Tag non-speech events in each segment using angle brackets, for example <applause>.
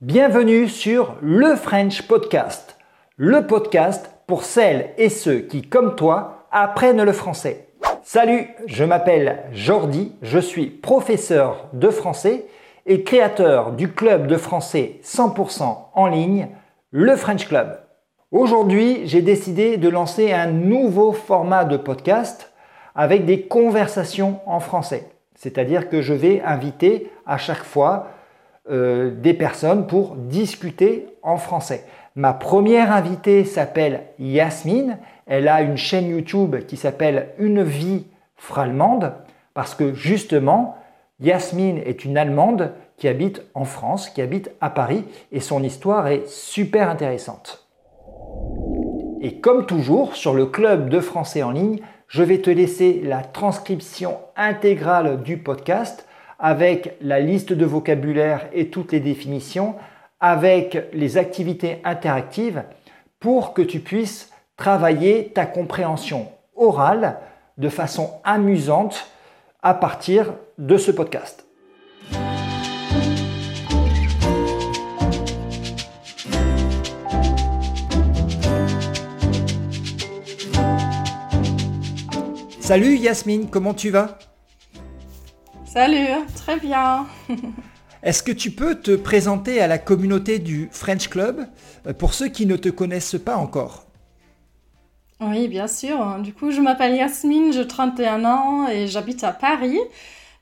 Bienvenue sur le French Podcast, le podcast pour celles et ceux qui, comme toi, apprennent le français. Salut, je m'appelle Jordi, je suis professeur de français et créateur du club de français 100% en ligne, le French Club. Aujourd'hui, j'ai décidé de lancer un nouveau format de podcast avec des conversations en français. C'est-à-dire que je vais inviter à chaque fois euh, des personnes pour discuter en français. Ma première invitée s'appelle Yasmine. Elle a une chaîne YouTube qui s'appelle Une vie frallemande parce que justement, Yasmine est une Allemande qui habite en France, qui habite à Paris et son histoire est super intéressante. Et comme toujours, sur le club de français en ligne, je vais te laisser la transcription intégrale du podcast avec la liste de vocabulaire et toutes les définitions, avec les activités interactives pour que tu puisses travailler ta compréhension orale de façon amusante à partir de ce podcast. Salut Yasmine, comment tu vas? Salut, très bien. Est-ce que tu peux te présenter à la communauté du French Club euh, pour ceux qui ne te connaissent pas encore? Oui, bien sûr. Du coup, je m'appelle Yasmine, j'ai 31 ans et j'habite à Paris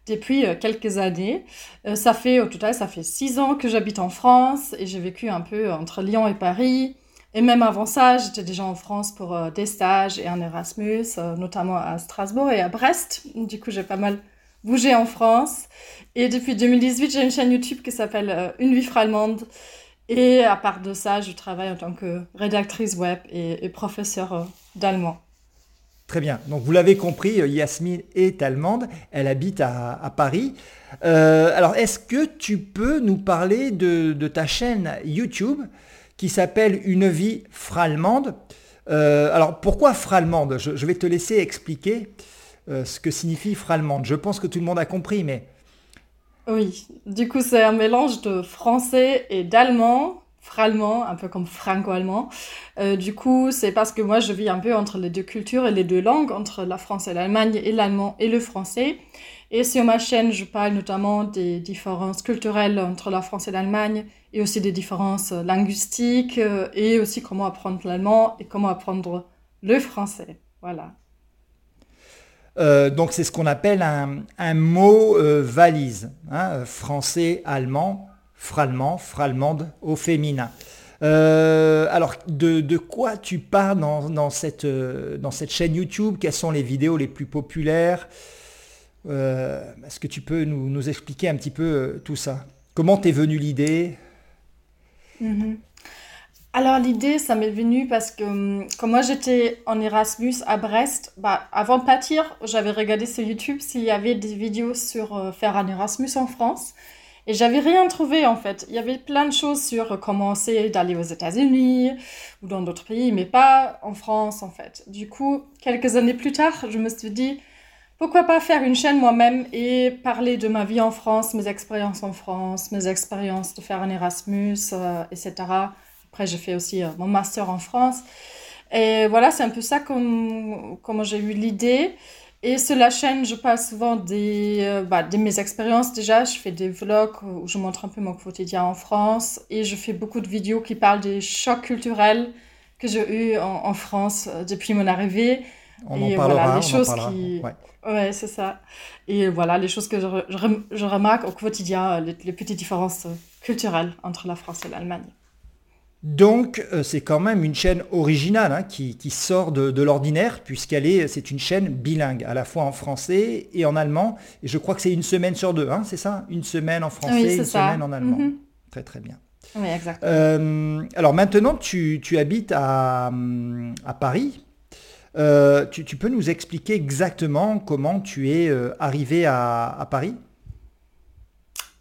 depuis euh, quelques années. Euh, ça fait au total, ça fait 6 ans que j'habite en France et j'ai vécu un peu entre Lyon et Paris. Et même avant ça, j'étais déjà en France pour des stages et un Erasmus, notamment à Strasbourg et à Brest. Du coup, j'ai pas mal bouger en France. Et depuis 2018, j'ai une chaîne YouTube qui s'appelle euh, Une vie allemande. Et à part de ça, je travaille en tant que rédactrice web et, professeure euh, d'allemand. Très bien. Donc vous l'avez compris, euh, Yasmine est allemande. Elle habite à, Paris. alors est-ce que tu peux nous parler de, ta chaîne YouTube qui s'appelle Une vie frallemande Alors pourquoi frallemande je, vais te laisser expliquer. Euh, ce que signifie frallemande. Je pense que tout le monde a compris, mais... Oui, du coup c'est un mélange de français et d'allemand, frallemand, un peu comme franco-allemand. Euh, du coup, c'est parce que moi je vis un peu entre les deux cultures et les deux langues, entre la France et l'Allemagne et l'allemand et le français. Et sur ma chaîne, je parle notamment des différences culturelles entre la France et l'Allemagne et aussi des différences linguistiques euh, et aussi comment apprendre l'allemand et comment apprendre le français. Voilà. Euh, donc c'est ce qu'on appelle un, mot euh, valise, hein, euh, français, allemand, frallemand, frallemande au féminin. alors de, quoi tu parles dans, cette, dans cette chaîne YouTube? Quelles sont les vidéos les plus populaires? Est-ce que tu peux nous, expliquer un petit peu tout ça? Comment t'es venue l'idée? Mm-hmm. Alors l'idée, ça m'est venu parce que hum, quand moi j'étais en Erasmus à Brest, bah, avant de partir, j'avais regardé sur YouTube s'il y avait des vidéos sur euh, faire un Erasmus en France. Et j'avais rien trouvé en fait. Il y avait plein de choses sur comment c'est d'aller aux États-Unis ou dans d'autres pays, mais pas en France en fait. Du coup, quelques années plus tard, je me suis dit, pourquoi pas faire une chaîne moi-même et parler de ma vie en France, mes expériences en France, mes expériences de faire un Erasmus, euh, etc. Après, j'ai fait aussi euh, mon master en France. Et voilà, c'est un peu ça comme, comment j'ai eu l'idée. Et sur la chaîne, je parle souvent des, euh, bah, de mes expériences déjà. Je fais des vlogs où je montre un peu mon quotidien en France. Et je fais beaucoup de vidéos qui parlent des chocs culturels que j'ai eu en, France euh, depuis mon arrivée. On et en parlera, voilà, les choses qui. Ouais, c'est ça. Et voilà, les choses que je, je, remarque au quotidien, les, les petites différences culturelles entre la France et l'Allemagne. Donc euh, c'est quand même une chaîne originale hein, qui, sort de, l'ordinaire puisqu'elle est c'est une chaîne bilingue à la fois en français et en allemand. Et je crois que c'est une semaine sur deux hein, c'est ça? Une semaine en français une semaine en allemand. Mhm. très très bien. Oui exactement euh, alors maintenant tu, habites à, Paris. Euh, tu, peux nous expliquer exactement comment tu es arrivé à Paris? Allez,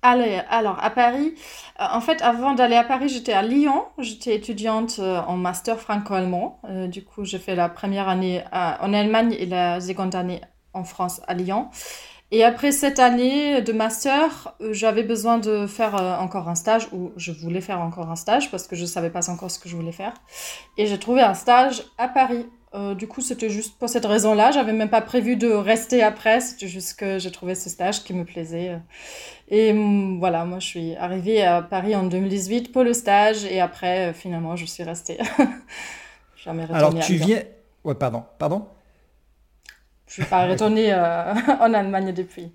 alors, à Paris, euh, en fait, avant d'aller à Paris, j'étais à Lyon. J'étais étudiante euh, en master franco-allemand. Euh, du coup, j'ai fait la première année en Allemagne et la seconde année en France à Lyon. Et après cette année de master, j'avais besoin de faire encore un stage, ou je voulais faire encore un stage parce que je ne savais pas encore ce que je voulais faire. Et j'ai trouvé un stage à Paris. Euh, du coup, c'était juste pour cette raison-là. J'avais même pas prévu de rester après. C'était juste que j'ai trouvé ce stage qui me plaisait. Et mm, voilà, moi, je suis arrivée à Paris en 2018 pour le stage. Et après, finalement, je suis restée. <laughs> Jamais retournée Alors, tu viens... Ouais, pardon. Pardon? Je ne suis pas retournée euh, <laughs> en Allemagne depuis.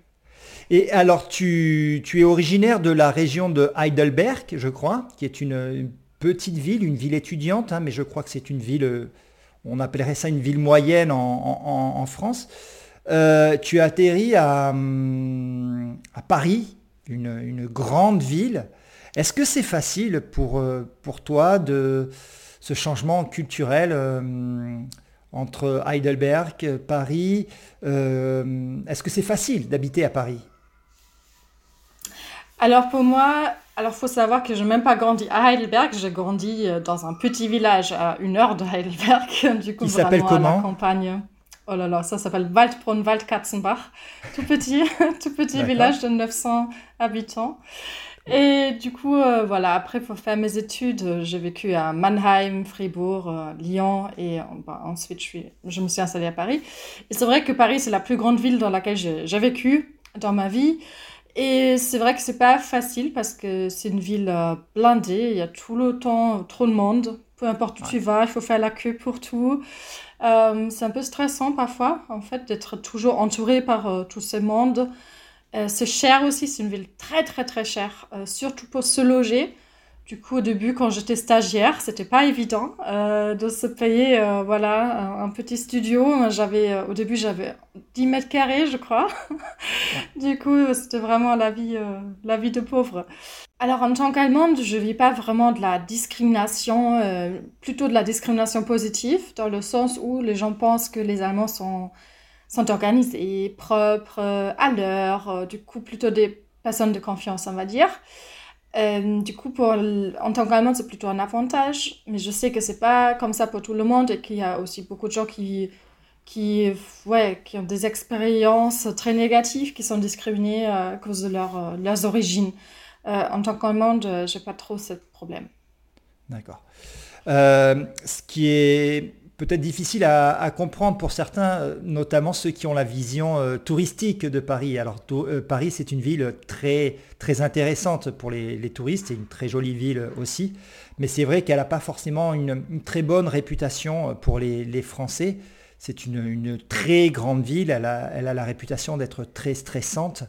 Et alors, tu, es originaire de la région de Heidelberg, je crois, qui est une, petite ville, une ville étudiante, hein, mais je crois que c'est une ville, euh, on appellerait ça une ville moyenne en, France. Euh, tu as atterri à, hum, à Paris, une, grande ville. Est-ce que c'est facile pour, pour toi de ce changement culturel entre Heidelberg, Paris. Euh, est-ce que c'est facile d'habiter à Paris? Alors pour moi, alors faut savoir que je n'ai même pas grandi à Heidelberg, j'ai grandi euh, dans un petit village à une heure de Heidelberg, <laughs> du coup Il s'appelle comment à la campagne. Oh là là, ça s'appelle Waldbrunn Waldkatzenbach, <laughs> tout petit, <laughs> tout petit village de 900 habitants. Et du coup, euh, voilà, après, pour faire mes études, euh, j'ai vécu à Mannheim, Fribourg, euh, Lyon et bah, ensuite je, suis, je me suis installée à Paris. Et c'est vrai que Paris, c'est la plus grande ville dans laquelle j'ai vécu dans ma vie. Et c'est vrai que c'est pas facile parce que c'est une ville blindée, il y a tout le temps trop de monde. Peu importe où tu vas, il faut faire la queue pour tout. c'est un peu stressant parfois, en fait, d'être toujours entouré par tous ces mondes. Euh, c'est cher aussi, c'est une ville très très très chère, euh, surtout pour se loger. Du coup, au début, quand j'étais stagiaire, c'était pas évident euh, de se payer voilà, un, petit studio. J'avais, au début, j'avais 10 mètres carrés, je crois. du coup, c'était vraiment la vie, la vie de pauvre. Alors, en tant qu'Allemande, je vis pas vraiment de la discrimination, plutôt de la discrimination positive, dans le sens où les gens pensent que les Allemands sont sont organisés, propres, euh, à l'heure, euh, du coup plutôt des personnes de confiance, on va dire. Euh, du coup, pour, en tant qu'Allemand, c'est plutôt un avantage, mais je sais que c'est pas comme ça pour tout le monde et qu'il y a aussi beaucoup de gens qui, qui, ouais, qui ont des expériences très négatives, qui sont discriminés à cause de leur, leurs origines. en tant qu'Allemande, j'ai pas trop ce problème. D'accord. ce qui est peut-être difficile à, comprendre pour certains, euh, notamment ceux qui ont la vision euh, touristique de Paris. Alors euh, Paris, c'est une ville très, très intéressante pour les, touristes, c'est une très jolie ville aussi, mais c'est vrai qu'elle n'a pas forcément une, très bonne réputation pour les, Français. C'est une, très grande ville, elle a la réputation d'être très stressante.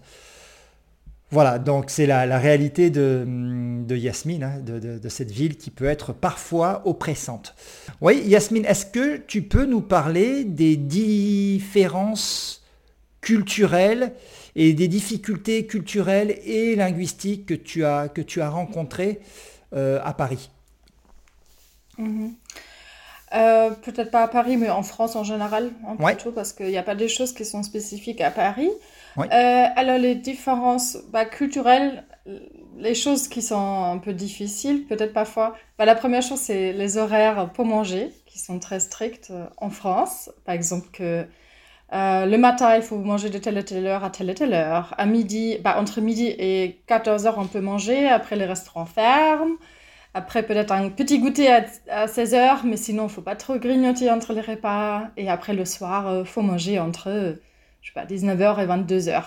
Voilà, donc c'est la, réalité de, Yasmine, hein, de, cette ville qui peut être parfois oppressante. Oui, Yasmine, est-ce que tu peux nous parler des différences culturelles et des difficultés culturelles et linguistiques que tu as, que tu as rencontrées euh, à Paris? Mm-hmm. euh, Peut-être pas à Paris, mais en France en général, hein, plutôt, parce qu'il n'y a pas des choses qui sont spécifiques à Paris. Euh, alors, les différences bah, culturelles, les choses qui sont un peu difficiles, peut-être parfois. Bah, la première chose, c'est les horaires pour manger, qui sont très stricts euh, en France. Par exemple, que euh, le matin, il faut manger de telle et telle heure à telle et telle heure. À midi, bah, entre midi et 14 heures, on peut manger. Après, les restaurants ferment. Après, peut-être un petit goûter à, à 16 heures, mais sinon, il faut pas trop grignoter entre les repas. Et après, le soir, il faut manger entre je sais pas, 19h et 22h.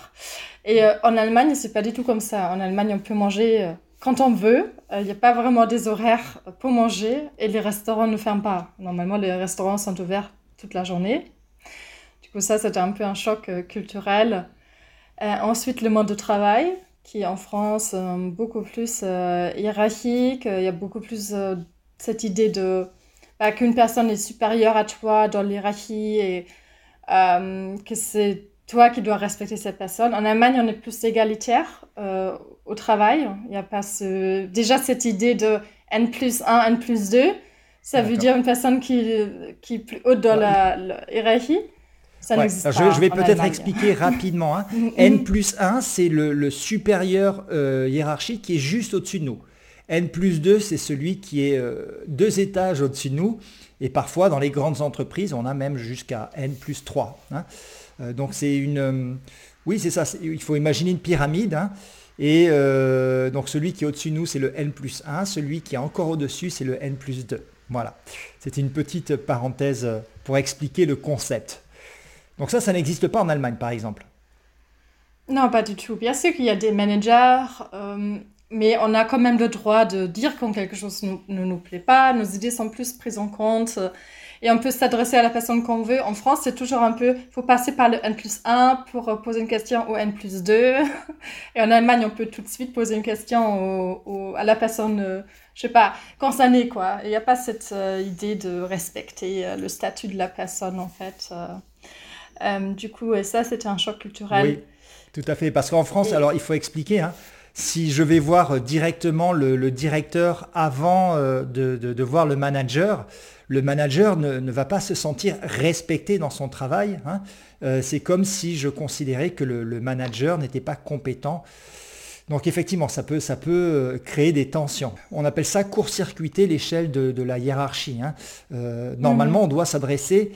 Et euh, en Allemagne, c'est pas du tout comme ça. En Allemagne, on peut manger euh, quand on veut. Il n'y a pas vraiment des horaires pour manger et les restaurants ne ferment pas. Normalement, les restaurants sont ouverts toute la journée. Du coup, ça, c'était un peu un choc euh, culturel. ensuite, le mode de travail, qui est en France beaucoup plus hiérarchique. Il y a beaucoup plus cette idée de bah, qu'une personne est supérieure à toi dans l'hierarchie euh, que c'est toi qui dois respecter cette personne. En Allemagne, on est plus égalitaire euh, au travail. Il n'y a pas ce... déjà cette idée de N plus 1, N plus 2. Ça veut dire une personne qui, qui est plus haute dans la, hiérarchie. Ça n'existe pas. Je, je vais peut-être expliquer <laughs> rapidement. Hein. N plus 1, c'est le, le, supérieur euh, hiérarchique qui est juste au-dessus de nous. N plus 2, c'est celui qui est deux étages au-dessus de nous. Et parfois, dans les grandes entreprises, on a même jusqu'à N plus 3. Hein. Euh, donc c'est une, euh, Oui, c'est ça. Il faut imaginer une pyramide. Hein. et donc celui qui est au-dessus de nous, c'est le n plus 1. Celui qui est encore au-dessus, c'est le n plus 2. Voilà. C'était une petite parenthèse pour expliquer le concept. Donc ça, ça n'existe pas en Allemagne, par exemple. Non, pas du tout. Bien sûr qu'il y a des managers, euh, mais on a quand même le droit de dire quand quelque chose ne nous, plaît pas, nos idées sont plus prises en compte, euh, et on peut s'adresser à la personne qu'on veut. En France, c'est toujours un peu, il faut passer par le N plus 1 pour euh, poser une question au N plus 2. <laughs> Et en Allemagne, on peut tout de suite poser une question à la personne, je sais pas, concernée, quoi. Il n'y a pas cette idée de respecter le statut de la personne, en fait. du coup, et ça, c'était un choc culturel. Oui. Tout à fait, parce qu'en France, alors il faut expliquer, hein, si je vais voir directement le, directeur avant euh, de, voir le manager, le manager ne, va pas se sentir respecté dans son travail. Hein. Euh, c'est comme si je considérais que le, manager n'était pas compétent. Donc effectivement, ça peut, ça peut euh, créer des tensions. On appelle ça court-circuiter l'échelle de, la hiérarchie. Hein. normalement, mhm. on doit s'adresser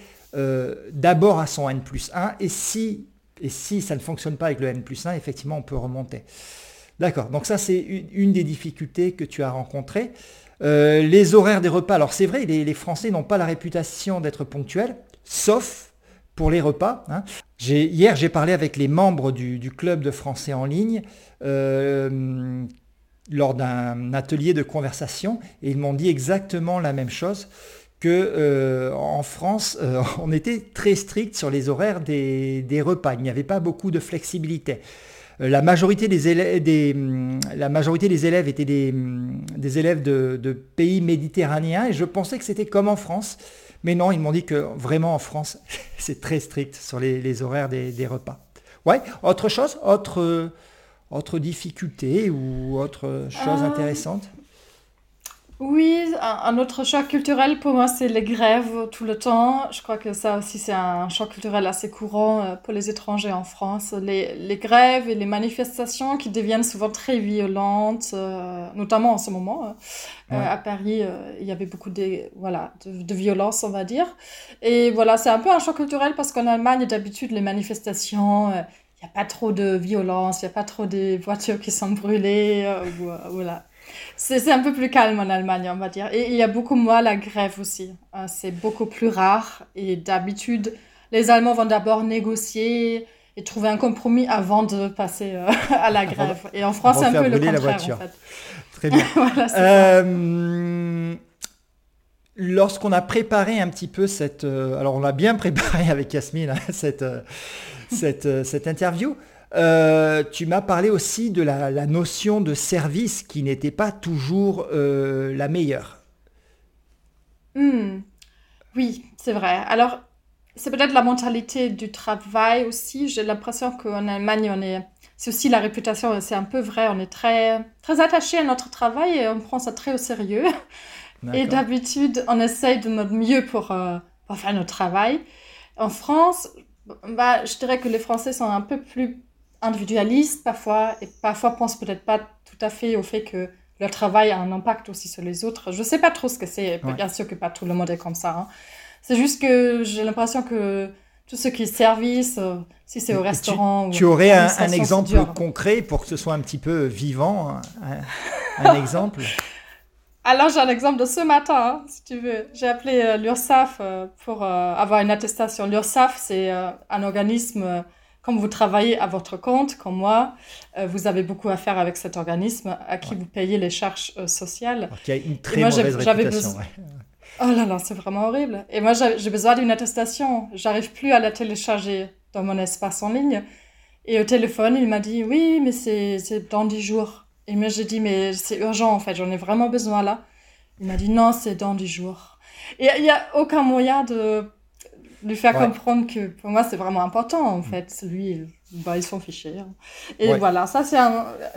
d'abord à son N plus 1 et si et si ça ne fonctionne pas avec le N plus 1, effectivement, on peut remonter. D'accord, donc ça c'est une, des difficultés que tu as rencontrées. Euh, les horaires des repas, alors c'est vrai, les, Français n'ont pas la réputation d'être ponctuels, sauf pour les repas. Hein. Hier, j'ai parlé avec les membres du, club de français en ligne euh, lors d'un atelier de conversation et ils m'ont dit exactement la même chose que euh, en France, euh, <laughs> on était très strict sur les horaires des, repas. Il n'y avait pas beaucoup de flexibilité. Euh, la, majorité des élèves, des, hum, la majorité des élèves étaient des, des élèves de, pays méditerranéens et je pensais que c'était comme en France. Mais non, ils m'ont dit que vraiment en France, <laughs> c'est très strict sur les, horaires des, repas. Ouais, autre chose, autre, autre difficulté ou autre chose intéressante? Oui, un, autre choc culturel pour moi, c'est les grèves tout le temps. Je crois que ça aussi, c'est un choc culturel assez courant euh, pour les étrangers en France. Les, les grèves et les manifestations qui deviennent souvent très violentes, euh, notamment en ce moment. Hein. Euh, à Paris, il y avait beaucoup de, voilà, de, de violence, on va dire. Et voilà, c'est un peu un choc culturel parce qu'en Allemagne, d'habitude, les manifestations il n'y a pas trop de violence, il n'y a pas trop de voitures qui sont brûlées, voilà. C'est un peu plus calme en Allemagne, on va dire. Et il y a beaucoup moins la grève aussi. Euh, c'est beaucoup plus rare. Et d'habitude, les Allemands vont d'abord négocier et trouver un compromis avant de passer euh, <laughs> à la grève. Et en France, c'est un peu le contraire. La voiture. En fait. Très bien. <laughs> Euh, lorsqu'on a préparé un petit peu cette... alors, on a bien préparé avec Yasmine hein, <laughs> cette, cette, cette interview. Euh, tu m'as parlé aussi de la, notion de service qui n'était pas toujours euh, la meilleure. Hmm. Oui, c'est vrai. Alors, c'est peut-être la mentalité du travail aussi. J'ai l'impression qu'en Allemagne, on est... C'est aussi la réputation, c'est un peu vrai. On est très, très attaché à notre travail et on prend ça très au sérieux. Et d'habitude, on essaye de notre mieux pour, euh, pour faire notre travail. En France, bah, je dirais que les Français sont un peu plus individualistes parfois et parfois pensent peut-être pas tout à fait au fait que leur travail a un impact aussi sur les autres. Je sais pas trop ce que c'est. Bien sûr que pas tout le monde est comme ça. Hein. C'est juste que j'ai l'impression que tout ce qui est service, euh, si c'est au restaurant. Tu, aurais un, exemple concret pour que ce soit un petit peu vivant, un, <laughs> exemple? Alors j'ai un exemple de ce matin, hein, si tu veux. J'ai appelé euh, l'URSAF euh, pour avoir une attestation. L'URSAF, c'est un organisme comme vous travaillez à votre compte, comme moi, euh, vous avez beaucoup à faire avec cet organisme à qui vous payez les charges euh, sociales. Qui a une très mauvaise réputation. Oh là là, c'est vraiment horrible. Et moi, j'ai besoin d'une attestation. J'arrive plus à la télécharger dans mon espace en ligne. Et au téléphone, il m'a dit, oui, mais c'est dans 10 jours. Et moi, j'ai dit, mais c'est urgent, en fait, j'en ai vraiment besoin là. Il m'a dit, non, c'est dans 10 jours. Et il n'y a aucun moyen de lui faire comprendre que pour moi c'est vraiment important en fait. Lui, bah, ils sont fichés. Hein. Et voilà, ça c'est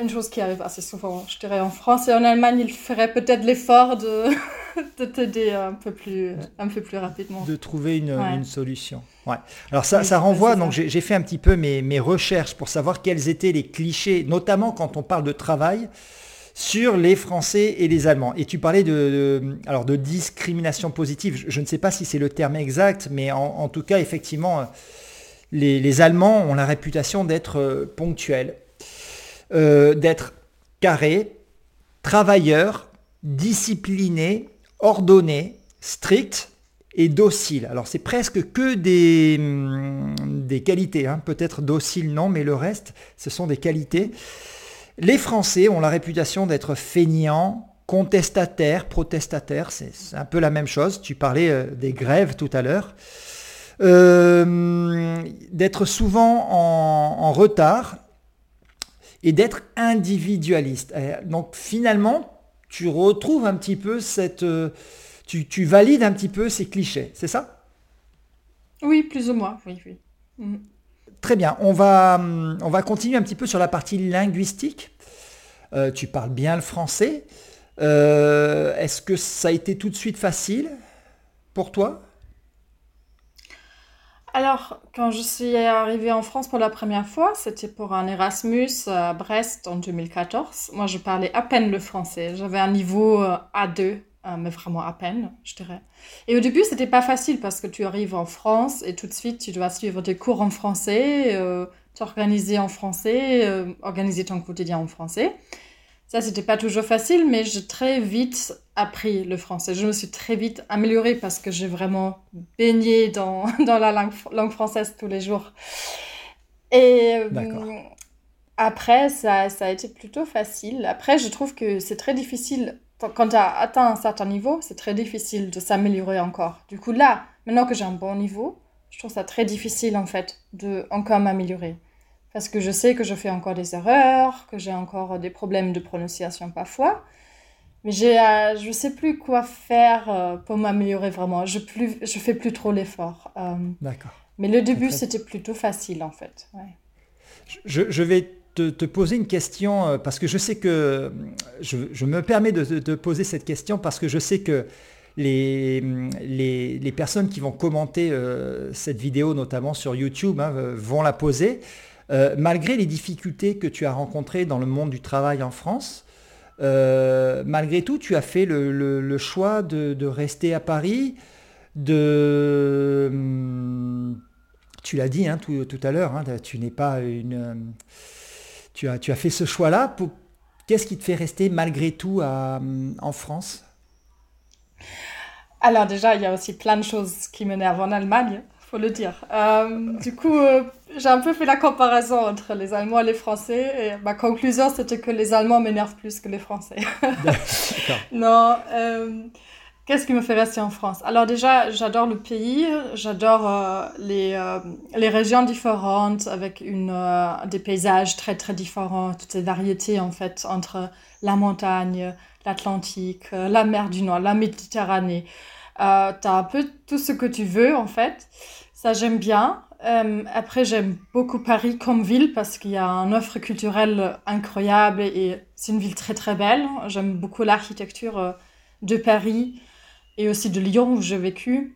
une chose qui arrive assez souvent, je dirais en France et en Allemagne, il ferait peut-être l'effort de, <laughs> de t'aider un peu plus un peu plus rapidement. De trouver une, une solution. Ouais. Alors ça, ça renvoie, donc j'ai fait un petit peu mes, mes recherches pour savoir quels étaient les clichés, notamment quand on parle de travail sur les Français et les Allemands. Et tu parlais de, discrimination positive. Je, ne sais pas si c'est le terme exact, mais en, tout cas, effectivement, les, Allemands ont la réputation d'être euh, ponctuels, euh, d'être carrés, travailleurs, disciplinés, ordonnés, stricts et dociles. Alors c'est presque que des, hum, qualités, hein. peut-être docile non, mais le reste, ce sont des qualités. Les Français ont la réputation d'être feignants, contestataires, protestataires, c'est un peu la même chose. Tu parlais euh, des grèves tout à l'heure. Euh, d'être souvent en, retard et d'être individualiste. Donc finalement, tu retrouves un petit peu cette... Euh, tu, valides un petit peu ces clichés, c'est ça? Oui, plus ou moins, oui, oui. Mm. Très bien, on va, on va continuer un petit peu sur la partie linguistique. Euh, tu parles bien le français. Est-ce que ça a été tout de suite facile pour toi? Alors, quand je suis arrivée en France pour la première fois, c'était pour un Erasmus à Brest en 2014. Moi, je parlais à peine le français. J'avais un niveau euh, A2, euh, mais vraiment à peine, je dirais. Et au début, c'était pas facile parce que tu arrives en France et tout de suite, tu dois suivre des cours en français, euh, t'organiser en français, organiser ton quotidien en français. Ça, c'était pas toujours facile, mais j'ai très vite appris le français. Je me suis très vite améliorée parce que j'ai vraiment baigné dans, <laughs> dans la langue, langue, française tous les jours. Et euh, après, ça, ça, a été plutôt facile. Après, je trouve que c'est très difficile, quand tu as atteint un certain niveau, c'est très difficile de s'améliorer encore. Du coup, là, maintenant que j'ai un bon niveau, je trouve ça très difficile en fait de encore m'améliorer parce que je sais que je fais encore des erreurs, que j'ai encore des problèmes de prononciation parfois. Mais j'ai, euh, je ne sais plus quoi faire euh, pour m'améliorer vraiment. Je ne je fais plus trop l'effort. Euh, D'accord. Mais le début, c'était plutôt facile en fait. Je, je, vais te, poser une question parce que je sais que je, me permets de te poser cette question parce que je sais que les, les, personnes qui vont commenter cette vidéo, notamment sur YouTube, hein, vont la poser. Euh, malgré les difficultés que tu as rencontrées dans le monde du travail en France, euh, malgré tout, tu as fait le, choix de, rester à Paris, de... Hum, tu l'as dit hein, tout, à l'heure, hein, tu n'es pas une... Tu as, tu as fait ce choix-là. Qu'est-ce qui te fait rester malgré tout en France? Alors déjà, il y a aussi plein de choses qui m'énervent en Allemagne faut le dire. Euh, du coup, euh, j'ai un peu fait la comparaison entre les Allemands et les Français, et ma conclusion, c'était que les Allemands m'énervent plus que les Français. <laughs> non. Euh, qu'est-ce qui me fait rester en France? Alors déjà, j'adore le pays, j'adore les, les régions différentes, avec une, des paysages très très différents, toutes ces variétés en fait entre la montagne, l'Atlantique, la mer du Nord, la Méditerranée. Euh, tu as un peu tout ce que tu veux en fait. Ça, j'aime bien. Euh, après, j'aime beaucoup Paris comme ville parce qu'il y a une offre culturelle incroyable et c'est une ville très très belle. J'aime beaucoup l'architecture euh, de Paris et aussi de Lyon où j'ai vécu.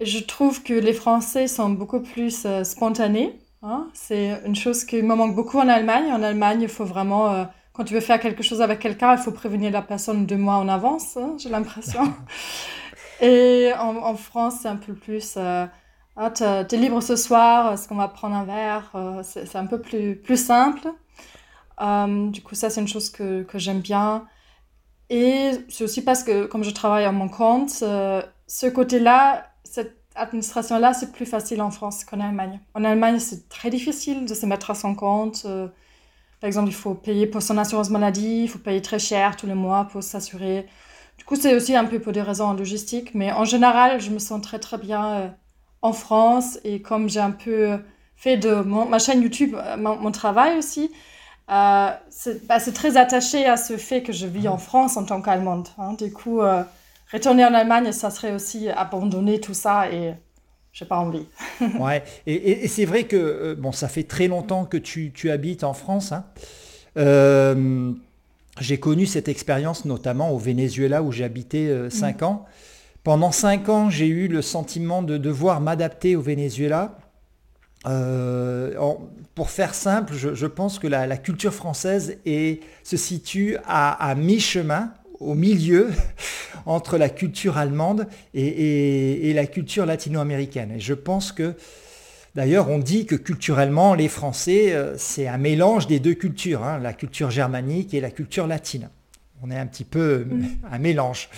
Je trouve que les Français sont beaucoup plus euh, spontanés. Hein. C'est une chose qui me manque beaucoup en Allemagne. En Allemagne, il faut vraiment, quand tu veux faire quelque chose avec quelqu'un, il faut prévenir la personne deux mois en avance, hein, j'ai l'impression. <laughs> et en, en France, c'est un peu plus ah, tu es libre ce soir, est-ce qu'on va prendre un verre euh, C'est un peu plus, plus simple. Euh, du coup, ça, c'est une chose que, que j'aime bien. Et c'est aussi parce que, comme je travaille à mon compte, euh, ce côté-là, cette administration-là, c'est plus facile en France qu'en Allemagne. En Allemagne, c'est très difficile de se mettre à son compte. par exemple, il faut payer pour son assurance maladie, il faut payer très cher tous les mois pour s'assurer. Du coup, c'est aussi un peu pour des raisons logistiques, mais en général, je me sens très très bien en France et comme j'ai un peu fait de ma chaîne YouTube euh, mon, travail aussi, euh, bah, c'est très attaché à ce fait que je vis en France en tant qu'Allemande. Hein. Du coup, euh, retourner en Allemagne, ça serait aussi abandonner tout ça et j'ai pas envie. <laughs> ouais, et, c'est vrai que bon, ça fait très longtemps que tu, habites en France. Hein. j'ai connu cette expérience notamment au Venezuela où j'ai habité 5 mmh. ans. Pendant cinq ans, j'ai eu le sentiment de devoir m'adapter au Venezuela. Euh, pour faire simple, je, pense que la, culture française se situe à, mi-chemin, au milieu, <laughs> entre la culture allemande et, la culture latino-américaine. Et je pense que D'ailleurs, on dit que culturellement, les Français, c'est un mélange des deux cultures, hein, la culture germanique et la culture latine on est un petit peu mm. <laughs> un mélange.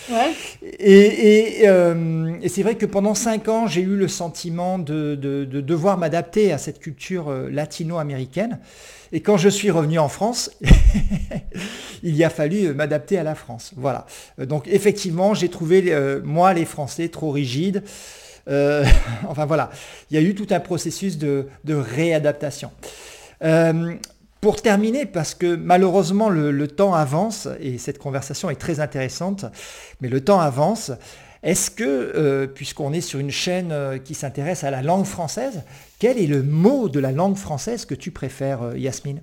Et, euh, et, c'est vrai que pendant cinq ans, j'ai eu le sentiment de, devoir m'adapter à cette culture euh, latino-américaine. Et quand je suis revenu en France, <laughs> il y a fallu m'adapter à la France. Voilà. Donc effectivement, j'ai trouvé, euh, moi, les Français trop rigides. <laughs> enfin voilà, il y a eu tout un processus de, réadaptation. Pour terminer, parce que malheureusement le, temps avance, et cette conversation est très intéressante, mais le temps avance, est-ce que, euh, puisqu'on est sur une chaîne euh, qui s'intéresse à la langue française, quel est le mot de la langue française que tu préfères, euh, Yasmine?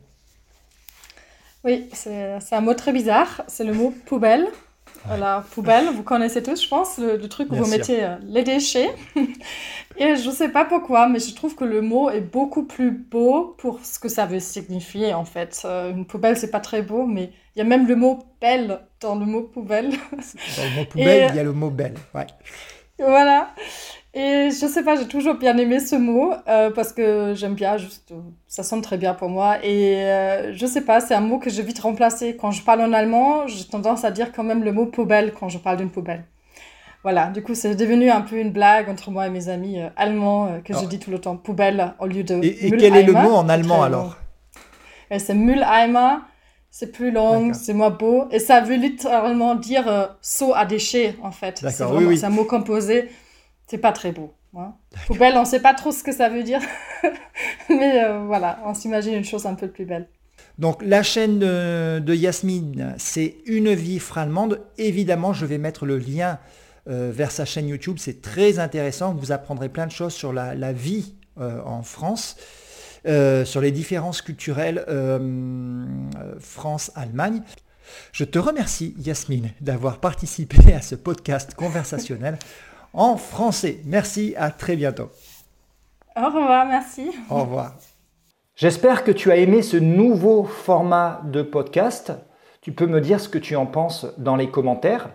Oui, c'est un mot très bizarre, c'est le mot poubelle. Voilà, poubelle, vous connaissez tous, je pense, le, truc où vous mettez euh, les déchets. <laughs> Et je ne sais pas pourquoi, mais je trouve que le mot est beaucoup plus beau pour ce que ça veut signifier, en fait. Euh, une poubelle, c'est pas très beau, mais il y a même le mot belle dans le mot poubelle. Dans le mot <laughs> poubelle, il y a le mot belle, ouais. Voilà. Et je sais pas, j'ai toujours bien aimé ce mot euh, parce que j'aime bien, juste, ça sonne très bien pour moi. Et euh, je sais pas, c'est un mot que j'ai vite remplacé. Quand je parle en allemand, j'ai tendance à dire quand même le mot poubelle quand je parle d'une poubelle. Voilà, du coup, c'est devenu un peu une blague entre moi et mes amis euh, allemands que je dis tout le temps poubelle au lieu de. Et, et quel est le mot en allemand alors C'est Mülleimer. C'est plus long, c'est moins beau. Et ça veut littéralement dire seau à déchets, en fait. C'est oui, oui. un mot composé. C'est pas très beau. Hein. Poubelle, on sait pas trop ce que ça veut dire. <laughs> Mais euh, voilà, on s'imagine une chose un peu plus belle. Donc la chaîne de, Yasmine, c'est Une vie allemande. Évidemment, je vais mettre le lien euh, vers sa chaîne YouTube. C'est très intéressant. Vous apprendrez plein de choses sur la, vie euh, en France, sur les différences culturelles France-Allemagne. Je te remercie, Yasmine, d'avoir participé à ce podcast conversationnel en français. Merci, à très bientôt. Au revoir, merci. Au revoir. J'espère que tu as aimé ce nouveau format de podcast. Tu peux me dire ce que tu en penses dans les commentaires.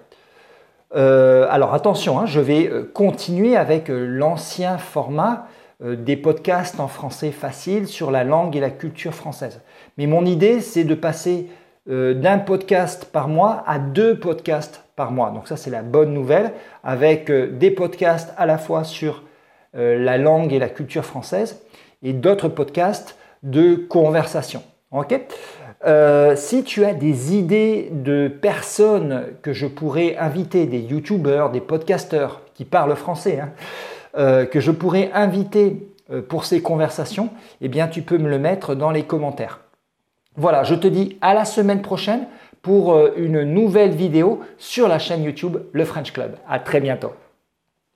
Euh, alors attention, hein, je vais euh, continuer avec euh, l'ancien format des podcasts en français facile sur la langue et la culture française. Mais mon idée, c'est de passer d'un podcast par mois à deux podcasts par mois. Donc ça, c'est la bonne nouvelle, avec euh, des podcasts à la fois sur euh, la langue et la culture française et d'autres podcasts de conversation. Euh, si tu as des idées de personnes que je pourrais inviter, des youtubeurs, des podcasteurs qui parlent français, hein, que je pourrais inviter pour ces conversations, eh bien tu peux me le mettre dans les commentaires. Voilà, je te dis à la semaine prochaine pour euh, une nouvelle vidéo sur la chaîne YouTube Le French Club. À très bientôt.